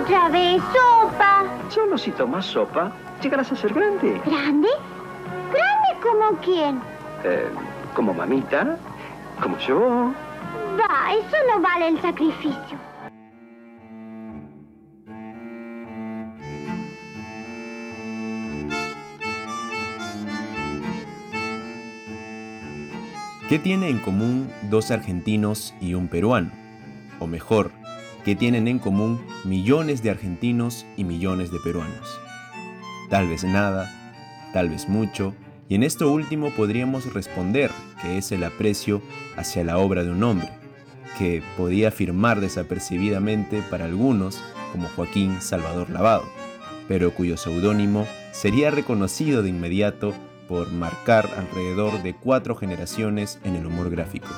Otra vez, sopa. Solo si tomas sopa, llegarás a ser grande. ¿Grande? ¿Grande como quién? Eh, como mamita, como yo. Va, eso no vale el sacrificio. ¿Qué tiene en común dos argentinos y un peruano? O mejor, ¿qué tienen en común millones de argentinos y millones de peruanos? Tal vez nada, tal vez mucho, y en esto último podríamos responder que es el aprecio hacia la obra de un hombre, que podía firmar desapercibidamente para algunos como Joaquín Salvador Lavado, pero cuyo seudónimo sería reconocido de inmediato por marcar alrededor de cuatro generaciones en el humor gráfico.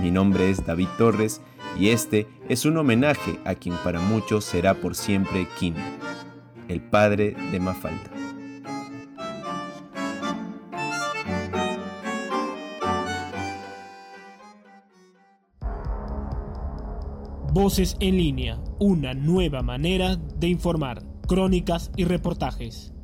Mi nombre es David Torres y este es un homenaje a quien para muchos será por siempre Kino, el padre de Mafalda. Voces en línea, una nueva manera de informar, crónicas y reportajes.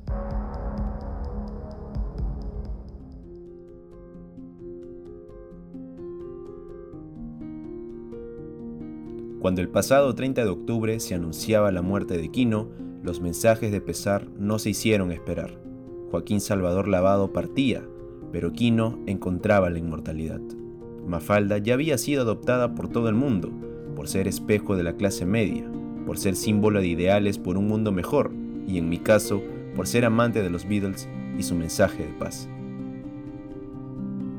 Cuando el pasado 30 de octubre se anunciaba la muerte de Quino, los mensajes de pesar no se hicieron esperar. Joaquín Salvador Lavado partía, pero Quino encontraba la inmortalidad. Mafalda ya había sido adoptada por todo el mundo, por ser espejo de la clase media, por ser símbolo de ideales por un mundo mejor, y en mi caso, por ser amante de los Beatles y su mensaje de paz.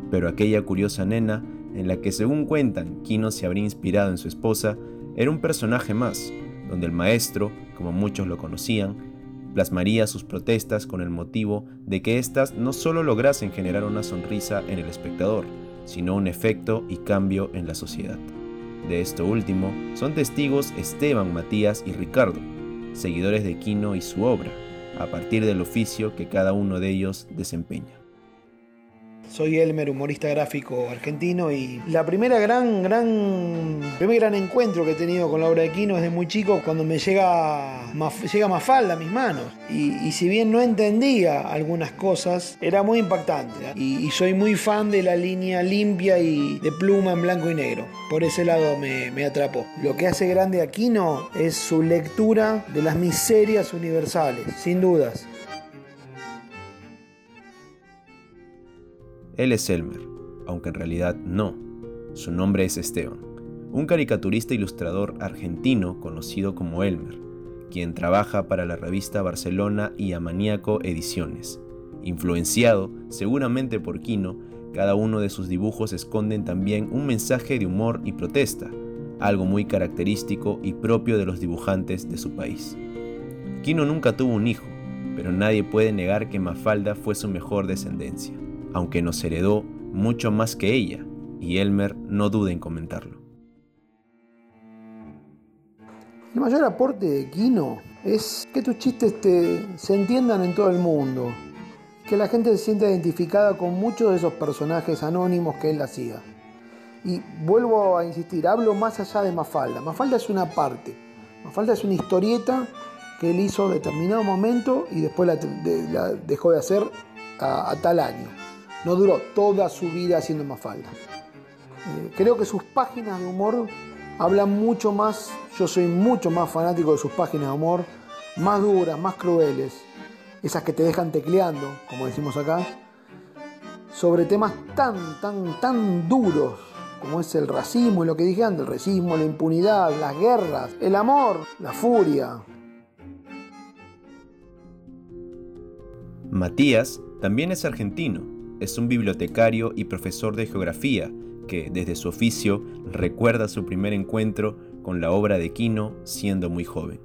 Pero aquella curiosa nena, en la que según cuentan, Quino se habría inspirado en su esposa, era un personaje más, donde el maestro, como muchos lo conocían, plasmaría sus protestas con el motivo de que éstas no solo lograsen generar una sonrisa en el espectador, sino un efecto y cambio en la sociedad. De esto último son testigos Esteban, Matías y Ricardo, seguidores de Quino y su obra, a partir del oficio que cada uno de ellos desempeña. Soy Elmer, humorista gráfico argentino y la primera gran, gran, primer gran encuentro que he tenido con la obra de Quino desde muy chico cuando me llega, llega Mafalda a mis manos. Y, si bien no entendía algunas cosas, era muy impactante. Y, soy muy fan de la línea limpia y de pluma en blanco y negro. Por ese lado me, me atrapó. Lo que hace grande a Quino es su lectura de las miserias universales, sin dudas. Él es Elmer, aunque en realidad no. Su nombre es Esteban, un caricaturista ilustrador argentino conocido como Elmer, quien trabaja para la revista Barcelona y Amaníaco Ediciones. Influenciado seguramente por Quino, cada uno de sus dibujos esconden también un mensaje de humor y protesta, algo muy característico y propio de los dibujantes de su país. Quino nunca tuvo un hijo, pero nadie puede negar que Mafalda fue su mejor descendencia aunque nos heredó mucho más que ella, y Elmer no duda en comentarlo. El mayor aporte de Kino es que tus chistes se entiendan en todo el mundo, que la gente se sienta identificada con muchos de esos personajes anónimos que él hacía. Y vuelvo a insistir, hablo más allá de Mafalda. Mafalda es una parte, Mafalda es una historieta que él hizo determinado momento y después la, dejó de hacer a tal año. No duró toda su vida haciendo Mafalda. Eh, creo que sus páginas de humor hablan mucho más, yo soy mucho más fanático de sus páginas de humor, más duras, más crueles, esas que te dejan tecleando, como decimos acá, sobre temas tan, tan, tan duros como es el racismo y lo que dije antes, el racismo, la impunidad, las guerras, el amor, la furia. Matías también es argentino es un bibliotecario y profesor de geografía que, desde su oficio, recuerda su primer encuentro con la obra de Quino siendo muy joven.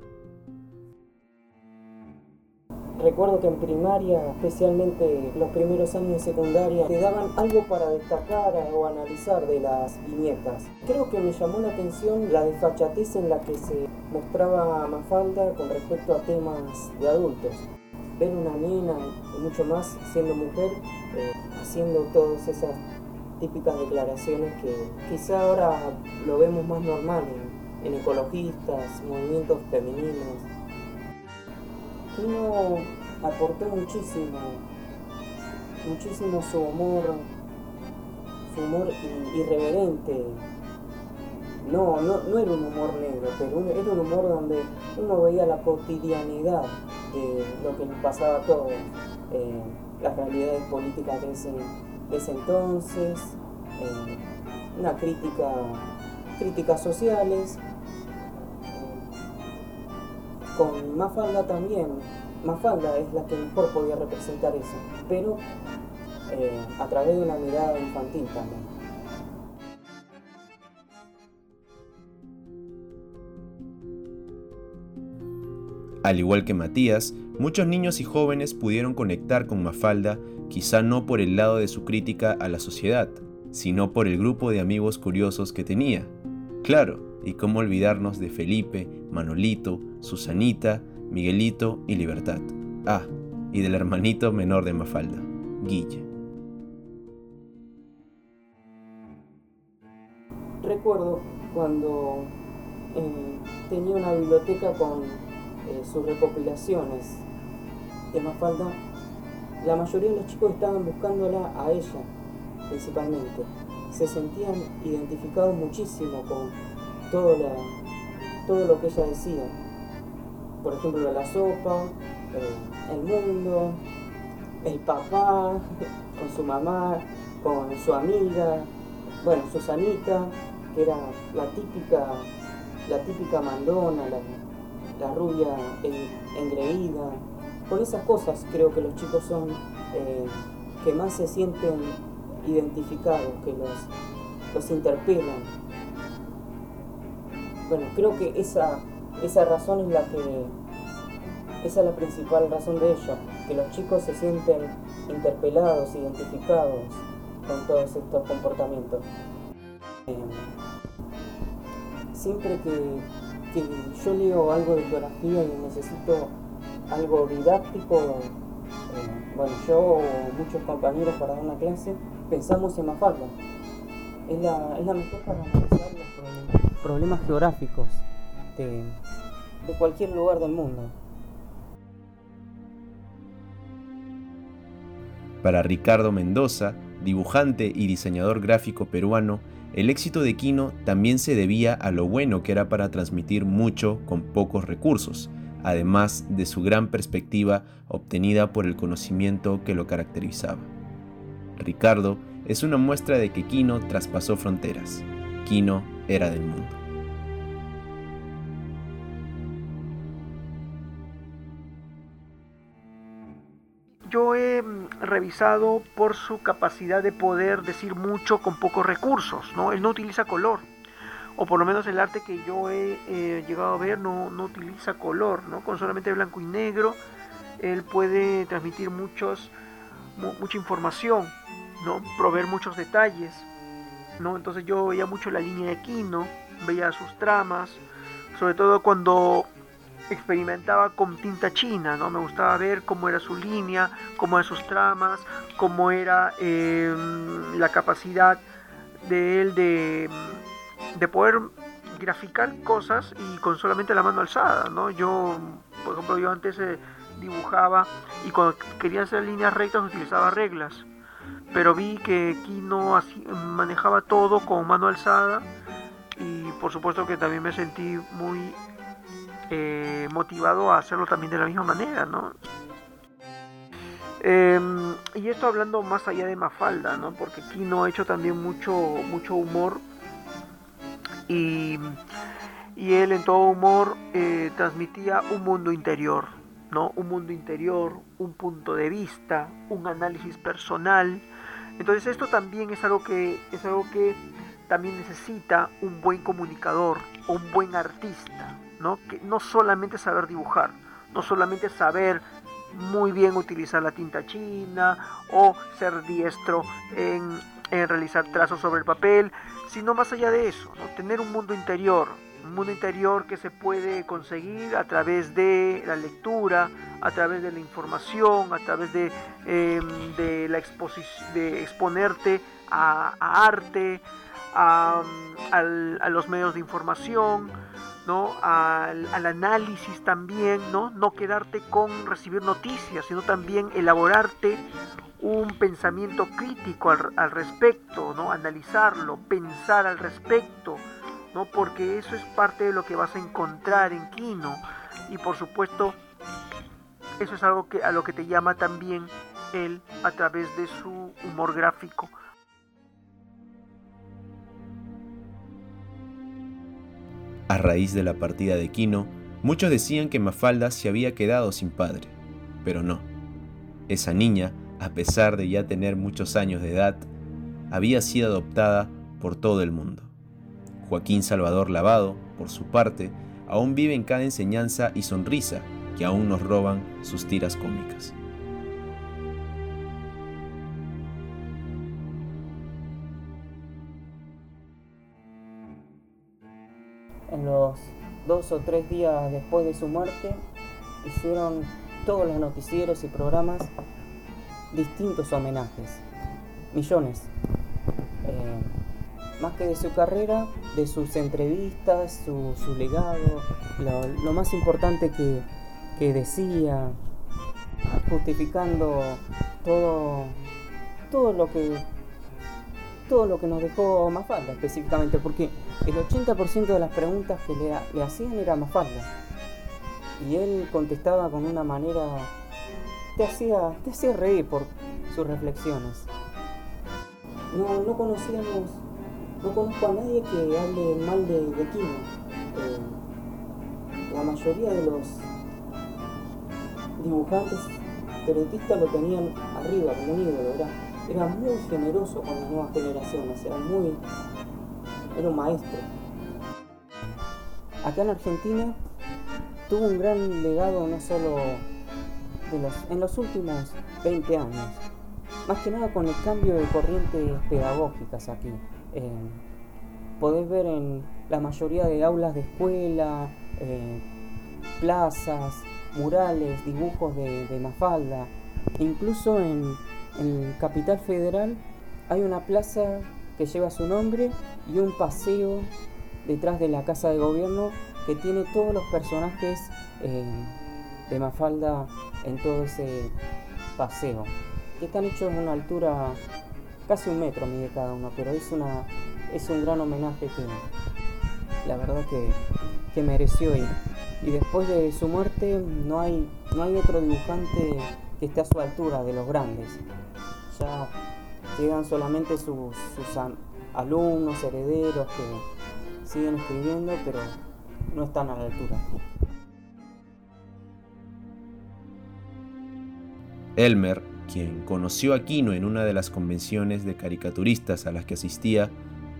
Recuerdo que en primaria, especialmente los primeros años de secundaria, te daban algo para destacar o analizar de las viñetas. Creo que me llamó la atención la desfachatez en la que se mostraba Mafalda con respecto a temas de adultos ver una nena y mucho más siendo mujer, eh, haciendo todas esas típicas declaraciones que quizá ahora lo vemos más normal en ecologistas, movimientos femeninos. Kino aportó muchísimo, muchísimo su humor, su humor irreverente. No, no, era un humor negro, pero era un humor donde uno veía la cotidianidad de lo que nos pasaba a todos, eh, las realidades políticas de ese, entonces, eh, una crítica, críticas sociales, con Mafalda también. Mafalda es la que mejor podía representar eso, pero eh, a través de una mirada infantil también. Al igual que Matías, muchos niños y jóvenes pudieron conectar con Mafalda, quizá no por el lado de su crítica a la sociedad, sino por el grupo de amigos curiosos que tenía. Claro, y cómo olvidarnos de Felipe, Manolito, Susanita, Miguelito y Libertad. Ah, y del hermanito menor de Mafalda, Guille. Recuerdo cuando eh, tenía una biblioteca con eh, sus recopilaciones de Mafalda, la mayoría de los chicos estaban buscándola a ella, principalmente. Se sentían identificados muchísimo con todo, todo lo que ella decía. Por ejemplo, la sopa, eh, el mundo, el papá, con su mamá, con su amiga, bueno, Susanita, que era la típica, la típica mandona, la, rubia engreída. Con esas cosas creo que los chicos son eh, que más se sienten identificados, que los, los interpelan. Bueno, creo que esa, esa razón es la que. Esa es la principal razón de ello, que los chicos se sienten interpelados, identificados con todos estos comportamientos. Eh, siempre que, que, yo leo algo de geografía y necesito algo didáctico, eh, bueno, yo o muchos compañeros para dar una clase, pensamos en Mafalda. Es la, es la mejor para analizar problemas geográficos de, cualquier lugar del mundo. Para Ricardo Mendoza, dibujante y diseñador gráfico peruano, el éxito de Kino también se debía a lo bueno que era para transmitir mucho con pocos recursos, además de su gran perspectiva obtenida por el conocimiento que lo caracterizaba. Ricardo es una muestra de que Kino traspasó fronteras. Kino era del mundo. Revisado por su capacidad de poder decir mucho con pocos recursos, ¿no? Él no utiliza color, o por lo menos el arte que yo he eh, llegado a ver no, no, utiliza color, ¿no? Con solamente blanco y negro, él puede transmitir muchos, mucha información, ¿no? Proveer muchos detalles. ¿no? Entonces yo veía mucho la línea de Kino, veía sus tramas, sobre todo cuando experimentaba con tinta china, ¿no? Me gustaba ver cómo era su línea, cómo eran sus tramas, cómo era em, la capacidad de él de, de, poder graficar cosas y con solamente la mano alzada, ¿no? Yo, por ejemplo, yo antes eh, dibujaba y cuando quería hacer líneas rectas utilizaba reglas pero vi que Kino manejaba todo con mano alzada y por supuesto que también me sentí muy eh, motivado a hacerlo también de la misma manera, ¿no? Em, y esto hablando más allá de Mafalda, ¿no? Porque Kino ha hecho también mucho, mucho humor y, y él en todo humor eh, transmitía un mundo interior, ¿no? Un mundo interior, un punto de vista, un análisis personal entonces esto también es algo que es algo que también necesita un buen comunicador un buen artista, ¿no? Que no solamente saber dibujar, no solamente saber muy bien utilizar la tinta china o ser diestro en, en realizar trazos sobre el papel, sino más allá de eso, ¿no? tener un mundo interior, un mundo interior que se puede conseguir a través de la lectura, a través de la información, a través de, em, de la exposición, de exponerte a, arte, a, los medios de información, ¿no? Al, análisis también, ¿no? No quedarte con recibir noticias, sino también elaborarte un pensamiento crítico al, al, respecto, ¿no? Analizarlo, pensar al respecto, ¿no? Porque eso es parte de lo que vas a encontrar en Kino. Y por supuesto, eso es algo que, a lo que te llama también él a través de su humor gráfico. A raíz de la partida de Kino, muchos decían que Mafalda se había quedado sin padre, pero no. Esa niña, a pesar de ya tener muchos años de edad, había sido adoptada por todo el mundo. Joaquín Salvador Lavado, por su parte, aún vive en cada enseñanza y sonrisa que aún nos roban sus tiras cómicas. Dos o tres días después de su muerte, hicieron todos los noticieros y programas distintos homenajes, millones. Eh, más que de su carrera, de sus entrevistas, su, legado, lo, más importante que, que, decía, justificando todo, todo lo que todo lo que nos dejó Mafalda específicamente, porque el 80% de las preguntas que le, hacían era Mafalda. Y él contestaba con una manera. te hacía, te hacía reír por sus reflexiones. No, no conocíamos. No conozco a nadie que hable mal de, de Kino. Eh, la mayoría de los dibujantes periodistas lo tenían arriba como un ídolo, ¿verdad? era muy generoso con las nuevas generaciones, era muy. Era un maestro. Acá en Argentina tuvo un gran legado no solo de los, en los últimos 20 años, más que nada con el cambio de corrientes pedagógicas aquí. Eh, podés ver en la mayoría de aulas de escuela, eh, plazas, murales, dibujos de, Mafalda, incluso en en Capital Federal hay una plaza que lleva su nombre y un paseo detrás de la Casa de Gobierno que tiene todos los personajes eh, de Mafalda en todo ese paseo. Están hechos a una altura casi un metro mide cada uno, pero es una es un gran homenaje que la verdad que, que mereció ir. Y después de su muerte no hay, no hay otro dibujante que esté a su altura de los grandes. Ya llegan solamente sus, alumnos, herederos que siguen escribiendo, pero no están a la altura. Elmer, quien conoció a Quino en una de las convenciones de caricaturistas a las que asistía,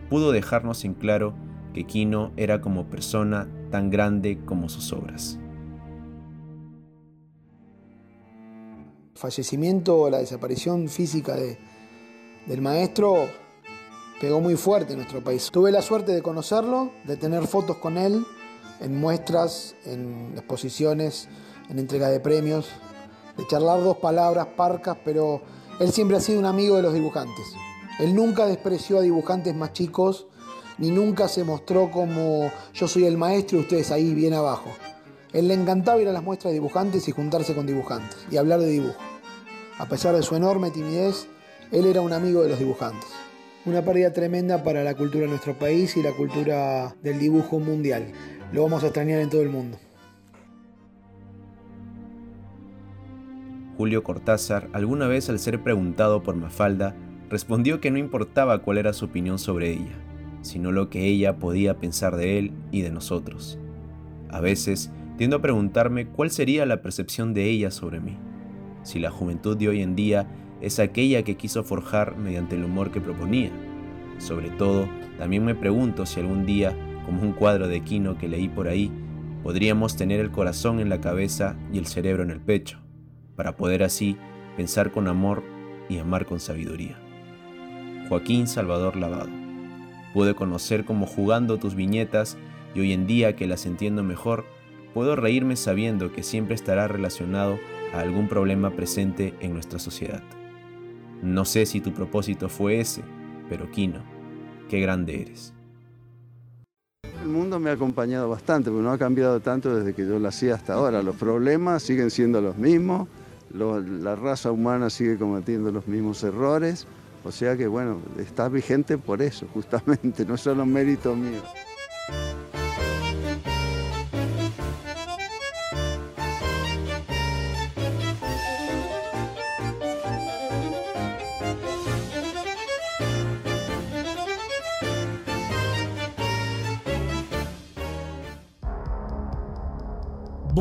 pudo dejarnos en claro que Quino era como persona tan grande como sus obras. fallecimiento, la desaparición física de, del maestro pegó muy fuerte en nuestro país. Tuve la suerte de conocerlo, de tener fotos con él en muestras, en exposiciones, en entrega de premios, de charlar dos palabras parcas, pero él siempre ha sido un amigo de los dibujantes. Él nunca despreció a dibujantes más chicos, ni nunca se mostró como yo soy el maestro y ustedes ahí bien abajo. Él le encantaba ir a las muestras de dibujantes y juntarse con dibujantes y hablar de dibujo. A pesar de su enorme timidez, él era un amigo de los dibujantes. Una pérdida tremenda para la cultura de nuestro país y la cultura del dibujo mundial. Lo vamos a extrañar en todo el mundo. Julio Cortázar, alguna vez al ser preguntado por Mafalda, respondió que no importaba cuál era su opinión sobre ella, sino lo que ella podía pensar de él y de nosotros. A veces tiendo a preguntarme cuál sería la percepción de ella sobre mí si la juventud de hoy en día es aquella que quiso forjar mediante el humor que proponía. Sobre todo, también me pregunto si algún día, como un cuadro de Quino que leí por ahí, podríamos tener el corazón en la cabeza y el cerebro en el pecho, para poder así pensar con amor y amar con sabiduría. Joaquín Salvador Lavado. Pude conocer como jugando tus viñetas y hoy en día que las entiendo mejor, puedo reírme sabiendo que siempre estará relacionado a algún problema presente en nuestra sociedad. No sé si tu propósito fue ese, pero Kino, qué grande eres. El mundo me ha acompañado bastante, porque no ha cambiado tanto desde que yo lo hacía hasta ahora. Los problemas siguen siendo los mismos, la raza humana sigue cometiendo los mismos errores, o sea que bueno, está vigente por eso, justamente, no solo mérito mío.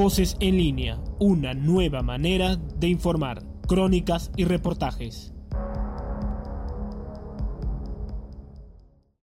Voces en línea, una nueva manera de informar, crónicas y reportajes.